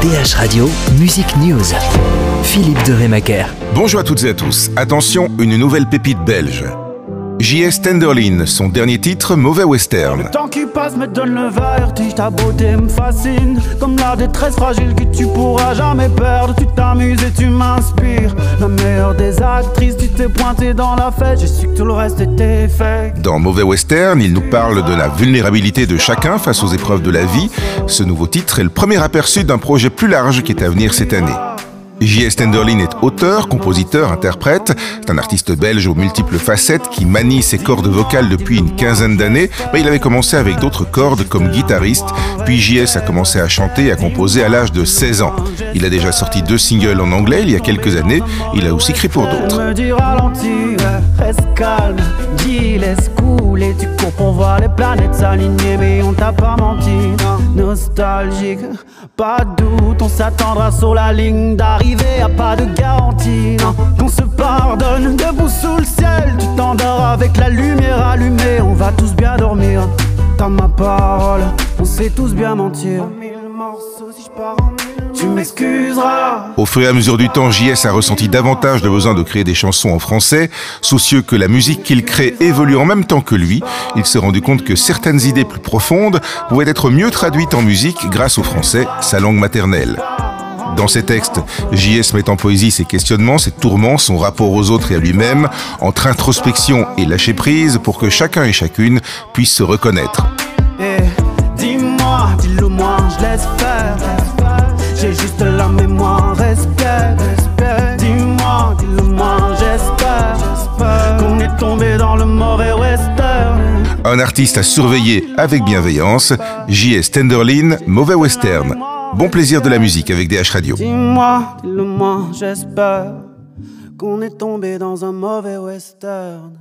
DH Radio, Music News. Philippe de Rémaker. Bonjour à toutes et à tous. Attention, une nouvelle pépite belge. J.S. Tenderlin, son dernier titre, Mauvais Western. Le temps qui passe me donne le vertige, ta beauté me fascine. Comme la détresse fragile que tu pourras jamais perdre. Tu t'amuses et tu m'inspires. La meilleure des actrices, tu t'es pointé dans la fête. Que tout le reste était fait. Dans Mauvais Western, il nous parle de la vulnérabilité de chacun face aux épreuves de la vie. Ce nouveau titre est le premier aperçu d'un projet plus large qui est à venir cette année. J.S. Tenderlin est auteur, compositeur, interprète. C'est un artiste belge aux multiples facettes qui manie ses cordes vocales depuis une quinzaine d'années. il avait commencé avec d'autres cordes comme guitariste, puis J.S. a commencé à chanter et à composer à l'âge de 16 ans. Il a déjà sorti deux singles en anglais il y a quelques années. Il a aussi écrit pour d'autres. Mais. Nostalgique, pas de doute, on s'attendra sur la ligne d'arrivée, à pas de garantie. Non, qu'on se pardonne debout sous le ciel. Tu t'endors avec la lumière allumée, on va tous bien dormir. T'as ma parole, on sait tous bien mentir. Si je pars en tu m'excuseras. Au fur et à mesure du temps, JS a ressenti davantage de besoin de créer des chansons en français. Soucieux que la musique qu'il crée évolue en même temps que lui, il s'est rendu compte que certaines idées plus profondes pouvaient être mieux traduites en musique grâce au français, sa langue maternelle. Dans ses textes, JS met en poésie ses questionnements, ses tourments, son rapport aux autres et à lui-même, entre introspection et lâcher prise pour que chacun et chacune puisse se reconnaître. Eh, dis-moi, laisse faire. J'ai juste la mémoire, respect, respect. Dis-moi, dis-le-moi, j'espère qu'on est tombé dans le mauvais western. Un artiste à surveiller avec bienveillance, J.S. Tenderlin, Mauvais Western. Bon plaisir de la musique avec DH Radio. Dis-moi, dis-le-moi, j'espère qu'on est tombé dans un mauvais western.